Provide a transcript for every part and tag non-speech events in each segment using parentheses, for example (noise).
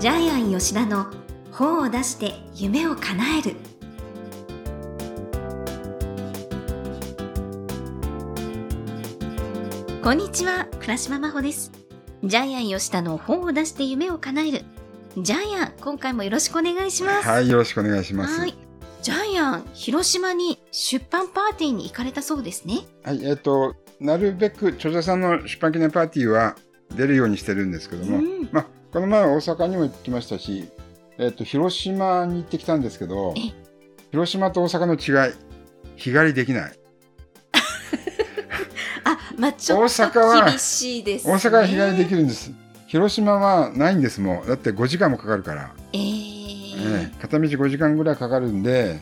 ジャイアン吉田の本を出して夢を叶える。こんにちは倉島真帆です。ジャイアン吉田の本を出して夢を叶える。ジャイアン今回もよろしくお願いします。はい、よろしくお願いします。はい、ジャイアン広島に出版パーティーに行かれたそうですね。えっ、ー、となるべく著者さんの出版記念パーティーは出るようにしてるんですけども、うん、まあこの前大阪にも行ってきましたし、えっ、ー、と広島に行ってきたんですけど広島と大阪の違い日帰りできない。(laughs) あ、まあ、ちょっと厳しいです、ね、大阪は日帰りできるんです。広島はないんですもんだって5時間もかかるから、えー、ね、片道5時間ぐらいかかるんで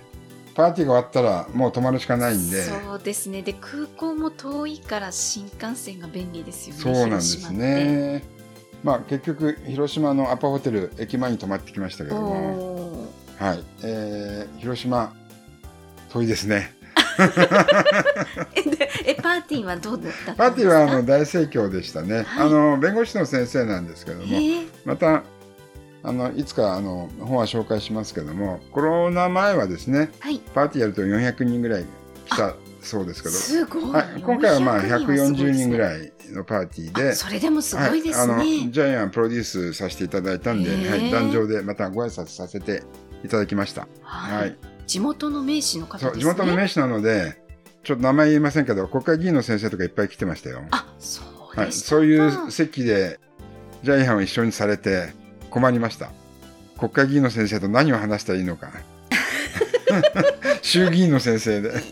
パーティーが終わったらもう泊まるしかないんで。そうですね。で空港も遠いから新幹線が便利ですよねそうなんですねまあ結局広島のアパホテル駅前に泊まってきましたけどもはい、えー、広島遠いですね。(laughs) えパーティーはどうだったパーティーはあの大盛況でしたね、はい、あの弁護士の先生なんですけどもまたあのいつかあの本は紹介しますけどもコロナ前はですね、はい、パーティーやると400人ぐらい来たそうですけど。すごい、はい、今回はまあ140人ぐらいのパーティーで。それでもすごいですね、はい、あのジャイアンプロデュースさせていただいたんで、はい、壇上でまたご挨拶させていただきました、はい、地元の名士の方、ね、地元の名士なのでちょっと名前言いませんけど国会議員の先生とかいっぱい来てましたよ。あそうはい、そういう席でジャイアンを一緒にされて困りました。国会議員の先生と何を話したらいいのか (laughs) 衆議院の先生で。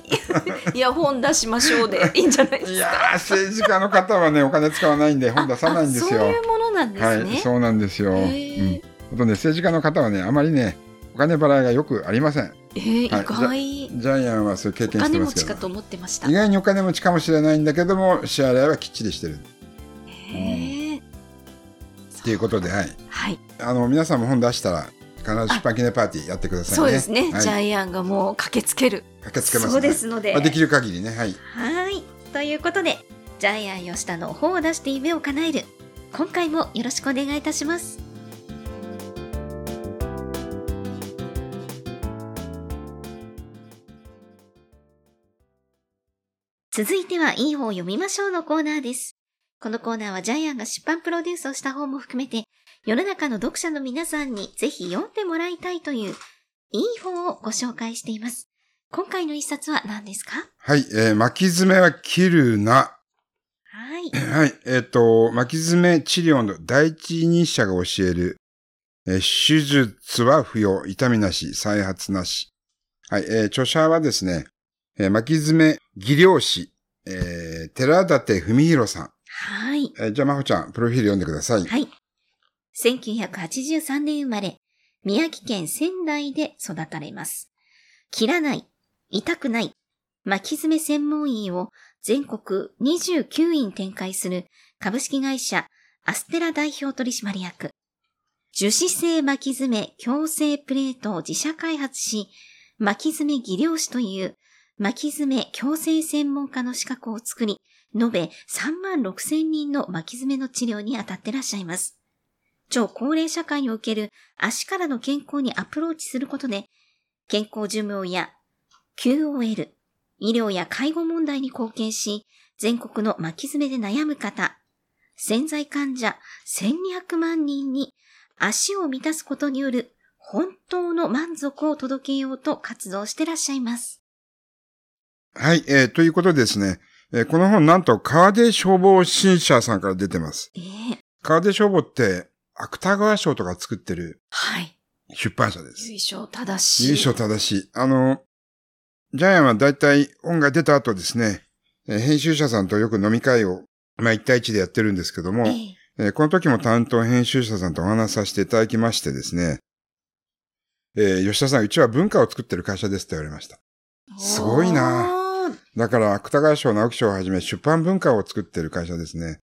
いや本出しましょうで。いいんじゃないですか。いや政治家の方はねお金使わないんで本出さないんですよ。そういうものなんですね。はいそうなんですよ、うん、あとね政治家の方はねあまりねお金払いがよくありません。えー、はい、意外。ジャイアンはそういう経験してますけど。お金持ちかと思ってました。意外にお金持ちかもしれないんだけども支払いはきっちりしてる。へえ、ということではい、はい、あの皆さんも本出したら必ず出版記念パーティーやってくださいね。そうですね、はい、ジャイアンがもう駆けつける。駆けつけます、ね、そうですので。まあ、できる限りね、はい。はい。ということで、ジャイアン吉田の本を出して夢を叶える。今回もよろしくお願いいたします。続いては、いい本を読みましょうのコーナーです。このコーナーはジャイアンが出版プロデュースをした本も含めて、世の中の読者の皆さんにぜひ読んでもらいたいという、いい本をご紹介しています。今回の一冊は何ですか？はい、えー、巻き爪は切るな。はい。はい、えっ、ー、と、巻き爪治療の第一人者が教える、えー、手術は不要、痛みなし、再発なし。はい、えー、著者はですね、えー、巻き爪技療師、えー、寺立文弘さん。はい。えー、じゃあ、まほちゃん、プロフィール読んでください。はい。1983年生まれ、宮城県仙台で育たれます。切らない、痛くない、巻き爪専門医を全国29院展開する株式会社アステラ代表取締役。樹脂製巻き爪矯正プレートを自社開発し、巻き爪技量士という巻き爪矯正専門家の資格を作り、延べ3万6千人の巻き爪の治療に当たってらっしゃいます。超高齢社会における足からの健康にアプローチすることで、健康寿命や QOL、医療や介護問題に貢献し、全国の巻き爪で悩む方、潜在患者1200万人に足を満たすことによる本当の満足を届けようと活動してらっしゃいます。はい、えー、ということでですね、えー、この本なんと川出消防新社さんから出てます。えー、川出消防って芥川賞とか作ってる。はい。出版社です。優勝正しい。優勝正しい。あの、ジャイアンはだいたい本が出た後ですね、編集者さんとよく飲み会を、まあ一対一でやってるんですけども、えー、この時も担当編集者さんとお話しさせていただきましてですね、えー、吉田さん、うちは文化を作ってる会社ですって言われました。すごいなだから、芥川賞、直木賞をはじめ出版文化を作ってる会社ですね。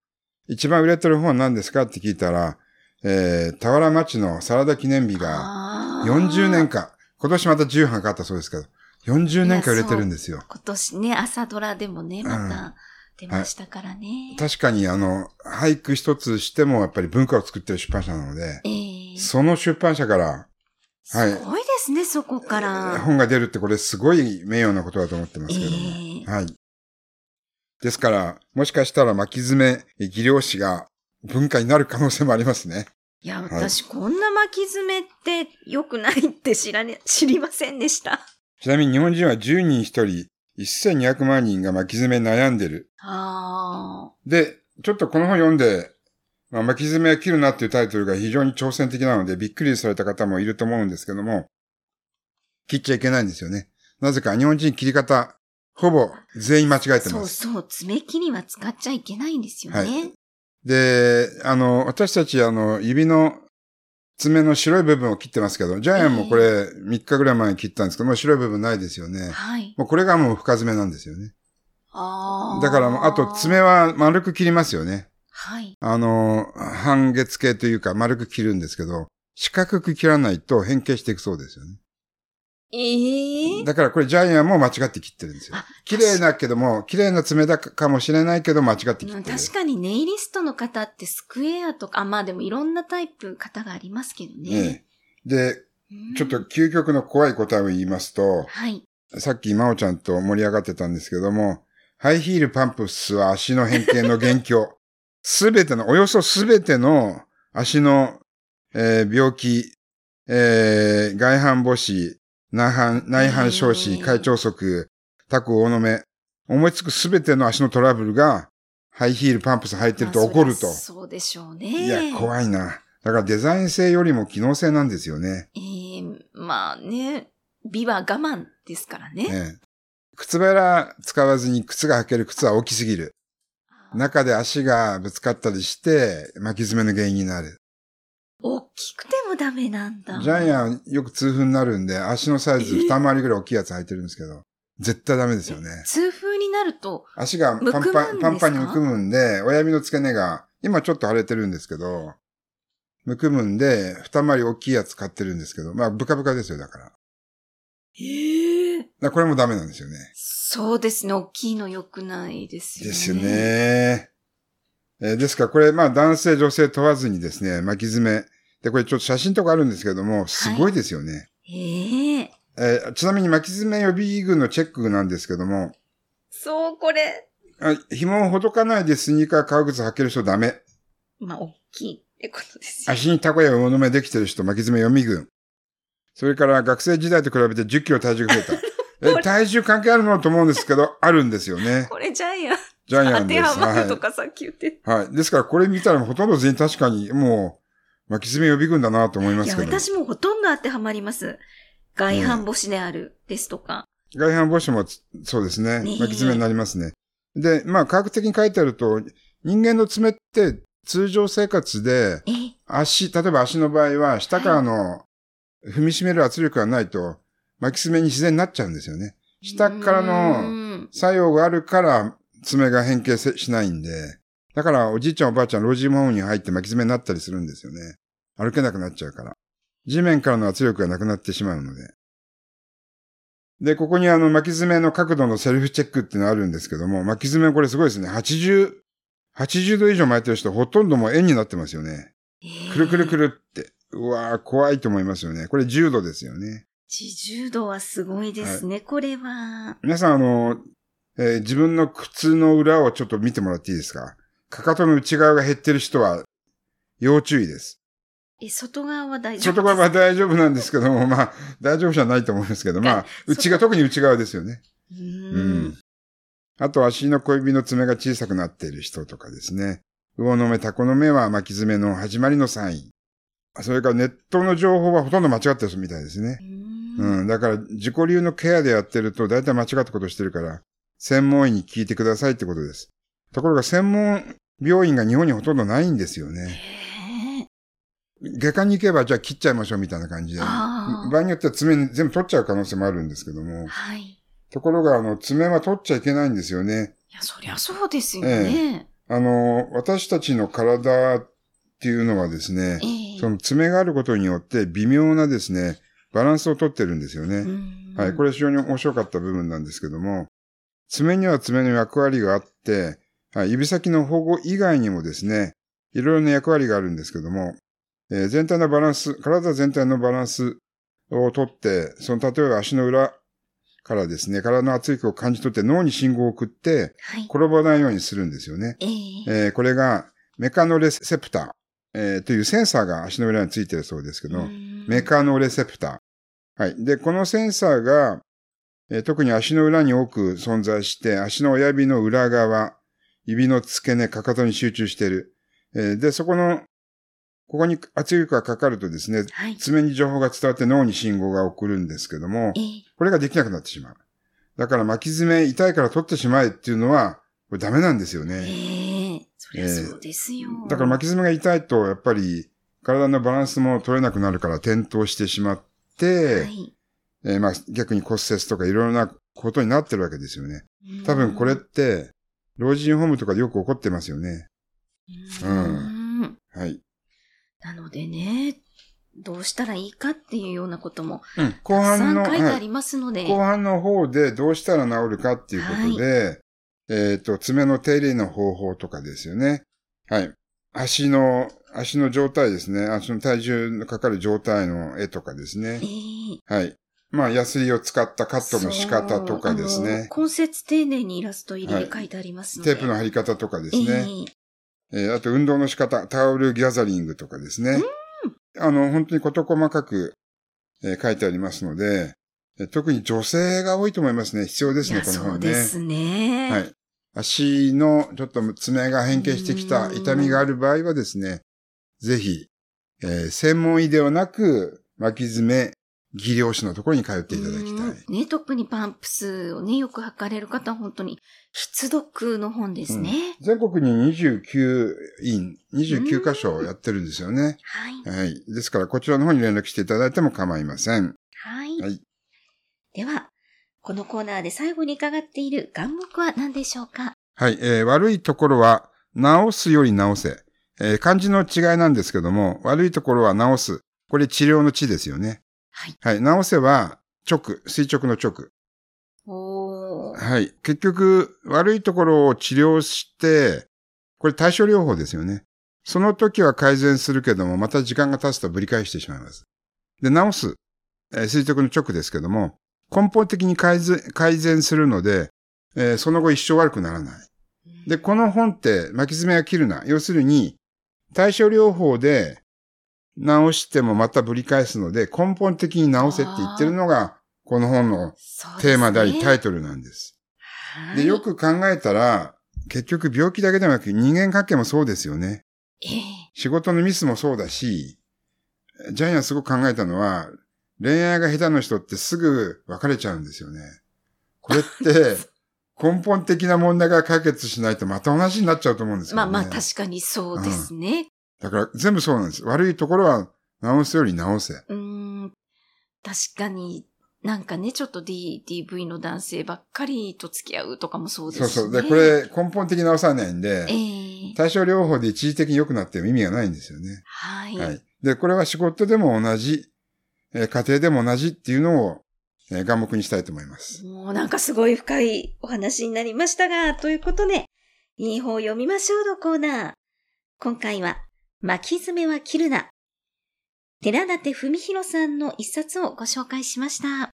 一番売れてる本は何ですかって聞いたら、えー、田原町のサラダ記念日が40年間、今年また10版かったそうですけど、40年間売れてるんですよ。今年ね、朝ドラでもね、また出ましたからね。はい、確かにあの、俳句一つしてもやっぱり文化を作ってる出版社なので、えー、その出版社から、はいすごいですね、そこから。本が出るってこれすごい名誉なことだと思ってますけども。ええはい。ですから、もしかしたら巻き爪技量史が文化になる可能性もありますね。いや、い私、こんな巻き爪って良くないって知らね、(laughs) 知りませんでした。ちなみに日本人は10人1人、1200万人が巻き爪に悩んでる。あで、ちょっとこの本読んで、まあ、巻き爪を切るなっていうタイトルが非常に挑戦的なのでびっくりされた方もいると思うんですけども、切っちゃいけないんですよね。なぜか日本人切り方、ほぼ全員間違えあ。てます。そうそう、爪切りは使っちゃいけないんですよね。はいで、あの、私たちあの、指の爪の白い部分を切ってますけど、ジャイアンもこれ3日ぐらい前に切ったんですけど、もう白い部分ないですよね。はい。もうこれがもう深爪なんですよね。ああ。だからもう、あと爪は丸く切りますよね。はい。あの、半月形というか丸く切るんですけど、四角く切らないと変形していくそうですよね。ええだからこれジャイアンも間違って切ってるんですよあ。綺麗だけども、綺麗な爪だかもしれないけど間違って切うんってる。確かにネイリストの方ってスクエアとか、あ、まあでもいろんなタイプ方がありますけどね。ええで、うんちょっと究極の怖い答えを言いますと、はい。さっき真央ちゃんと盛り上がってたんですけども、ハイヒールパンプスは足の変形の元凶。(laughs) すべての、およそすべての足の、えー病気、えー外反母趾、内反、内反小趾、えー会長足、タコ大の目、思いつくすべての足のトラブルが、ハイヒールパンプス履いてるとまあ起こるとそうでしょうね。いや、い。怖いな。だからデザイン性よりも機能性なんですよね。えー、まあね、美は我慢ですからね。ええ靴べら使わずに靴が履ける靴は大きすぎる。中で足がぶつかったりして巻き爪の原因になる。大きくてもダメなんだ。ジャイアンよく痛風になるんで足のサイズえ二回りぐらい大きいやつ履いてるんですけど、絶対ダメですよね。痛風になると、足がパンパン、パンパンにむくむんで、親指の付け根が、今ちょっと腫れてるんですけど、むくむんで、二回り大きいやつ買ってるんですけど、まあ、ブカブカですよ、だから。ええらこれもダメなんですよね。そうですね、大きいの良くないですよね。ですよ。ね。えーですから、これ、まあ、男性、女性問わずにですね、巻き爪。で、これちょっと写真とかあるんですけども、すごいですよね。えええーちなみに巻き爪予備軍のチェックなんですけども、そう、これ。あ紐をほどかないでスニーカー、革靴履ける人ダメ。まあ、大きいってことですよ。足にタコや魚の目できてる人、巻き爪予備軍。それから学生時代と比べて10キロ体重が増えた。(laughs) え、体重関係あるのと思うんですけど、あるんですよね。これジャイアン。ジャイアンです。当てはまるとはかさっき言って。い。はい。ですから、これ見たらほとんど全員確かに、もう、巻き爪予備軍だなと思いまいや、すけど。私もほとんど当てはまります。外反母趾であるですとか。外反母趾もつそうですね巻き爪になりますね。で、まあ、科学的に書いてあると、人間の爪って通常生活で、え足、例えば足の場合は、下からの踏みしめる圧力がないと、巻き爪に自然になっちゃうんですよね。下からうのん作用があるから、爪が変形せしないんで、だからおじいちゃんおばあちゃん、老人ホームに入って巻き爪になったりするんですよね。歩けなくなっちゃうから。地面からの圧力がなくなってしまうので。で、ここにあの巻き爪の角度のセルフチェックっていうのがあるんですけども、巻き爪これすごいですね。80、80度以上巻いてる人ほとんどもう円になってますよね。くるくるくる。るって。うわー怖いと思いますよね。これ10度ですよね。自重度はすごいですね、これは。皆さんあの、えー自分の靴の裏をちょっと見てもらっていいですか？かかとの内側が減ってる人は要注意です。え、外側は大丈夫外側は大丈夫なんですけども、まあ、大丈夫じゃないと思うんですけど、まあ、内が、特に内側ですよね。う。うんん。あと、足の小指の爪が小さくなっている人とかですね。魚の目、タコの目は巻き爪の始まりのサイン。それからネットの情報はほとんど間違ってるみたいですね。うんうん。だから、自己流のケアでやってると、大体間違ったことしてるから、専門医に聞いてくださいってことです。ところが、専門病院が日本にほとんどないんですよね。外科に行けば、じゃあ切っちゃいましょうみたいな感じで。場合によっては爪全部取っちゃう可能性もあるんですけども。はい。ところが、あの、爪は取っちゃいけないんですよね。いや、そりゃそうですよね。あの、私たちの体っていうのはですね、ええその爪があることによって微妙なですね、バランスをとってるんですよね。うんはい、これ非常に面白かった部分なんですけども、爪には爪の役割があって、はい、指先の保護以外にもですね、いろいろな役割があるんですけども、えー、全体のバランス、体全体のバランスをとって、その例えば足の裏からですね、体の圧力を感じ取って脳に信号を送って、転ばないようにするんですよね。はい、えー、これがメカノレセプター、えー、というセンサーが足の裏についてるそうですけど、メカノレセプター。はい。で、このセンサーが、えー、特に足の裏に多く存在して、足の親指の裏側、指の付け根、かかとに集中している。えー、で、そこのここに圧力がかかるとですね、はい、爪に情報が伝わって脳に信号が送るんですけども、えー、これができなくなってしまう。だから巻き爪痛いから取ってしまえっていうのは、これダメなんですよね。えー、そりゃそうですよ、えー、だから巻き爪が痛いと、やっぱり体のバランスも取れなくなるから転倒してしまって、はい、えー、まあ逆に骨折とかいろいろなことになってるわけですよね。多分これって、老人ホームとかでよく起こってますよね。うん。はい。なのでね、どうしたらいいかっていうようなことも、うん、後半の、書いてありますので、はい、後半の方でどうしたら治るかっていうことで、はい、えっ、と、爪の手入れの方法とかですよね。はい。足の、足の状態ですね。足の体重のかかる状態の絵とかですね。えー、はい。まあ、ヤスリを使ったカットの仕方とかですね。根節丁寧にイラスト入りで書いてありますので、はい、テープの貼り方とかですね。えーえー、あと運動の仕方、タオルギャザリングとかですね。あの、本当に事細かく、えー、書いてありますので、えー、特に女性が多いと思いますね。必要ですね、この本ね。そうですね。はい。足のちょっと爪が変形してきた痛みがある場合はですね、ぜひ、えー、専門医ではなく、巻き爪技量士のところに通っていただきたい。ね、特にパンプスをね、よく測れる方は本当に必読の本ですね。うん、全国に29院、29箇所やってるんですよね。はい。はい。ですからこちらの方に連絡していただいても構いません。はい。はい。では、このコーナーで最後に伺っている願目は何でしょうか？はい、えー、悪いところは、直すより直せ。えー、漢字の違いなんですけども、悪いところは直す。これ治療の治ですよね。はい。はい。直せば、直、垂直の直。おはい。結局、悪いところを治療して、これ対症療法ですよね。その時は改善するけども、また時間が経つとぶり返してしまいます。で、直す、えー、垂直の直ですけども、根本的に改善改善するので、えー、その後一生悪くならない。で、この本って巻き爪は切るな。要するに、対症療法で直してもまたぶり返すので、根本的に直せって言ってるのが、この本のテーマであり、タイトルなんです。で、よく考えたら、結局病気だけではなく人間関係もそうですよね。えー、仕事のミスもそうだし、ジャイアンすごく考えたのは、恋愛が下手な人ってすぐ別れちゃうんですよね。これって、(laughs) 根本的な問題が解決しないとまた同じになっちゃうと思うんですよね。まあまあ確かにそうですね。だから全部そうなんです。悪いところは直すより直せ。うん。確かに、なんかね、ちょっと D、DV の男性ばっかりと付き合うとかもそうですね。そうそう。で、これ根本的に直さないんで、えー、対症療法で一時的に良くなっても意味がないんですよね。はい。はい。で、これは仕事でも同じ、えー、家庭でも同じっていうのを、えー、眼目にしたいと思います。もうなんかすごい深いお話になりましたが、ということで、いい方読みましょうのコーナー。今回は、巻き爪は切るな。寺立文弘さんの一冊をご紹介しました。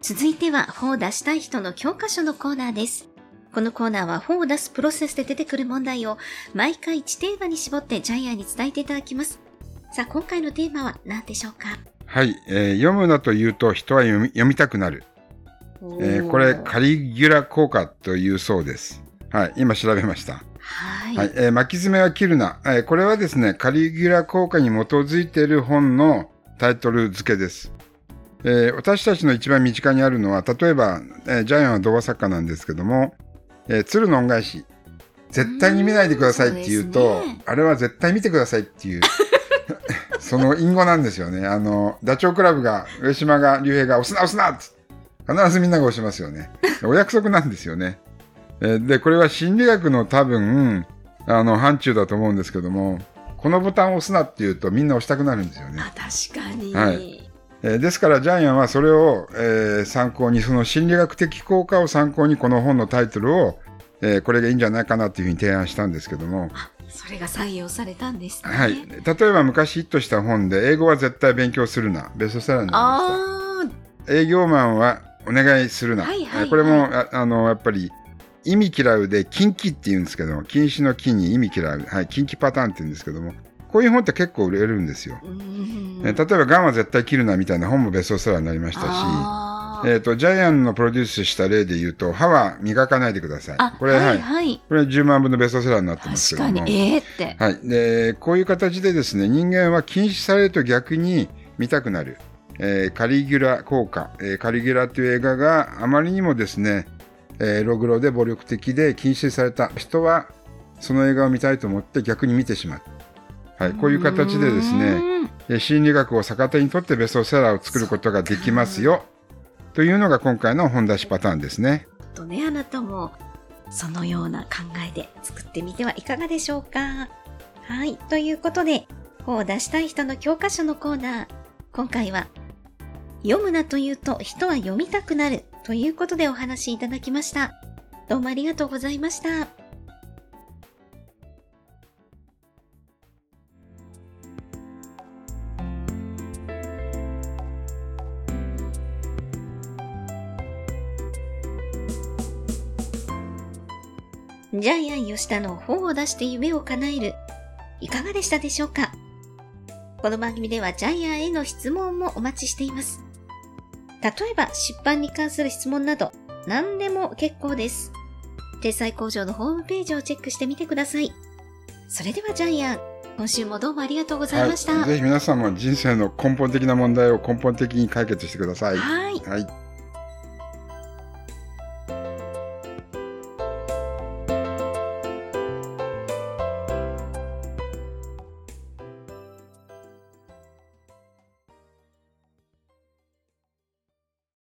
続いては、本を出したい人の教科書のコーナーです。このコーナーは本を出すプロセスで出てくる問題を毎回1テーマに絞ってジャイアンに伝えていただきます。さあ、今回のテーマは何でしょうか？はい、えー、読むなと言うと人は読み読みたくなる。えー、これ、カリギュラ効果というそうです。はい、今調べました。はい。はい、えー、巻き爪は切るな。えー、これはですね、カリギュラ効果に基づいている本のタイトル付けです。えー、私たちの一番身近にあるのは、例えば、えー、ジャイアンは童話作家なんですけども、えー、鶴の恩返し。絶対に見ないでくださいって言うと、うね、あれは絶対見てくださいっていうその隠語なんですよね。あの、ダチョウ倶楽部が、上島が、竜兵が、押すな押すな必ずみんなが押しますよね。お約束なんですよね。えで、これは心理学の多分、あの、範疇だと思うんですけども、このボタンを押すなって言うとみんな押したくなるんですよね。あ、確かに。はい。えー、ですからジャイアンはそれを、えー、参考に、その心理学的効果を参考にこの本のタイトルを、えー、これがいいんじゃないかなというふうに提案したんですけども。それが採用されたんですね。はい。例えば昔ヒットした本で、英語は絶対勉強するな。ベストセラーになりました。営業マンはお願いするな。はいはい、はい、これもあ、あの、やっぱり、意味嫌うで、禁忌って言うんですけども、禁止の禁に意味嫌う。はい、禁忌パターンって言うんですけども、こういう本って結構売れるんですよ。え例えば、ガンは絶対切るなみたいな本もベストセラーになりましたし、えっ、ー、と、ジャイアンのプロデュースした例で言うと、歯は磨かないでください。これ、はい、はい。これ10万分のベストセラーになってますけども。確かに、えー、って。はい。で、こういう形でですね、人間は禁止されると逆に見たくなる。えー、カリギュラ効果、えー、カリギュラっていう映画があまりにもですね、えー、ログロで暴力的で禁止された人は、その映画を見たいと思って逆に見てしまう。はい、こういう形でですね、心理学を逆手にとってベストセラーを作ることができますよ。というのが今回の本出しパターンですね。とね、あなたもそのような考えで作ってみてはいかがでしょうか。はい。ということで、本を出したい人の教科書のコーナー。今回は、読むなというと人は読みたくなるということでお話しいただきました。どうもありがとうございました。ジャイアン吉田の本を出して夢を叶える。いかがでしたでしょうか？この番組ではジャイアンへの質問もお待ちしています。例えば出版に関する質問など何でも結構です。天才工場のホームページをチェックしてみてください。それではジャイアン、今週もどうもありがとうございました。はい、ぜひ皆さんも人生の根本的な問題を根本的に解決してください。はい。はい